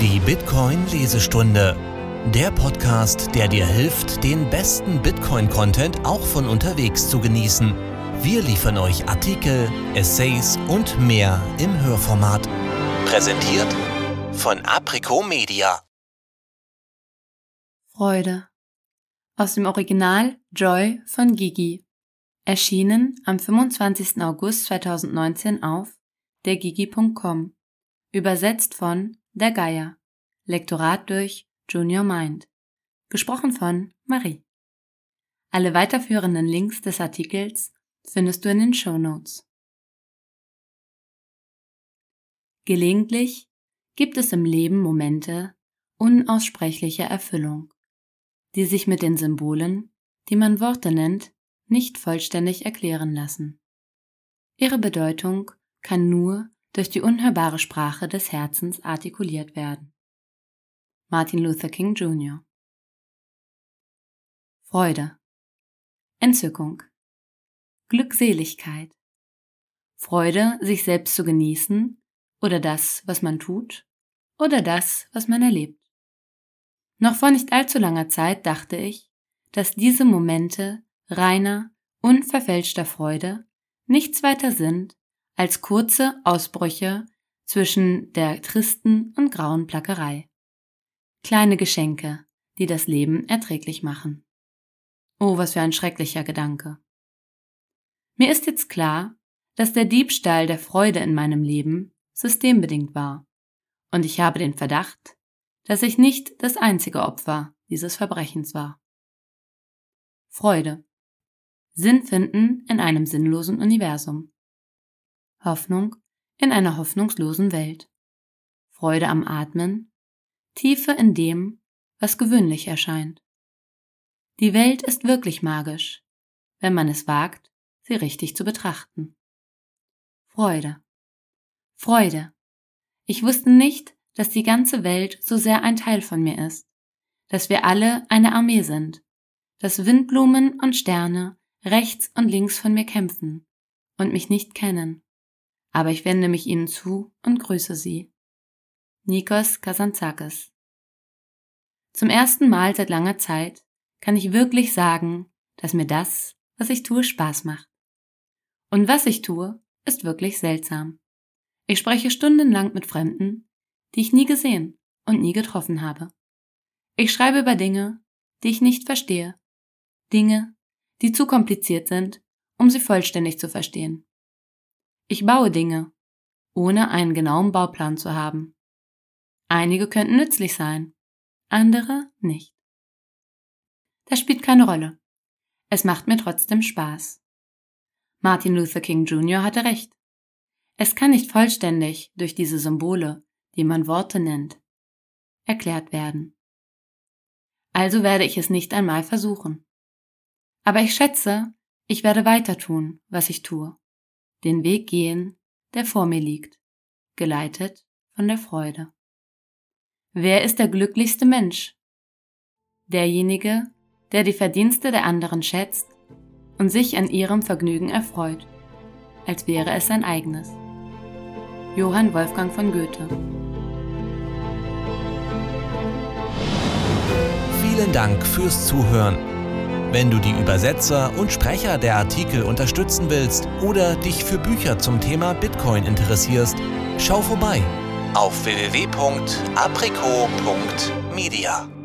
Die Bitcoin-Lesestunde. Der Podcast, der dir hilft, den besten Bitcoin-Content auch von unterwegs zu genießen. Wir liefern euch Artikel, Essays und mehr im Hörformat. Präsentiert von Aprico Media. Freude. Aus dem Original Joy von Gigi. Erschienen am 25. August 2019 auf dergigi.com. Übersetzt von Der Geier. Lektorat durch Junior Mind. Gesprochen von Marie. Alle weiterführenden Links des Artikels findest du in den Show Notes. Gelegentlich gibt es im Leben Momente unaussprechlicher Erfüllung, die sich mit den Symbolen, die man Worte nennt, nicht vollständig erklären lassen. Ihre Bedeutung kann nur durch die unhörbare Sprache des Herzens artikuliert werden. Martin Luther King Jr. Freude, Entzückung, Glückseligkeit, Freude, sich selbst zu genießen oder das, was man tut oder das, was man erlebt. Noch vor nicht allzu langer Zeit dachte ich, dass diese Momente reiner, unverfälschter Freude nichts weiter sind als kurze Ausbrüche zwischen der tristen und grauen Plackerei. Kleine Geschenke, die das Leben erträglich machen. Oh, was für ein schrecklicher Gedanke. Mir ist jetzt klar, dass der Diebstahl der Freude in meinem Leben systembedingt war, und ich habe den Verdacht, dass ich nicht das einzige Opfer dieses Verbrechens war. Freude. Sinn finden in einem sinnlosen Universum. Hoffnung in einer hoffnungslosen Welt. Freude am Atmen. Tiefe in dem, was gewöhnlich erscheint. Die Welt ist wirklich magisch, wenn man es wagt, sie richtig zu betrachten. Freude. Freude. Ich wusste nicht, dass die ganze Welt so sehr ein Teil von mir ist, dass wir alle eine Armee sind, dass Windblumen und Sterne rechts und links von mir kämpfen und mich nicht kennen. Aber ich wende mich ihnen zu und grüße sie. Nikos Kazantzakis Zum ersten Mal seit langer Zeit kann ich wirklich sagen, dass mir das, was ich tue, Spaß macht. Und was ich tue, ist wirklich seltsam. Ich spreche stundenlang mit Fremden, die ich nie gesehen und nie getroffen habe. Ich schreibe über Dinge, die ich nicht verstehe. Dinge, die zu kompliziert sind, um sie vollständig zu verstehen. Ich baue Dinge, ohne einen genauen Bauplan zu haben. Einige könnten nützlich sein, andere nicht. Das spielt keine Rolle. Es macht mir trotzdem Spaß. Martin Luther King Jr. hatte recht. Es kann nicht vollständig durch diese Symbole, die man Worte nennt, erklärt werden. Also werde ich es nicht einmal versuchen. Aber ich schätze, ich werde weiter tun, was ich tue. Den Weg gehen, der vor mir liegt, geleitet von der Freude. Wer ist der glücklichste Mensch? Derjenige, der die Verdienste der anderen schätzt und sich an ihrem Vergnügen erfreut, als wäre es sein eigenes. Johann Wolfgang von Goethe Vielen Dank fürs Zuhören. Wenn du die Übersetzer und Sprecher der Artikel unterstützen willst oder dich für Bücher zum Thema Bitcoin interessierst, schau vorbei auf www.aprico.media.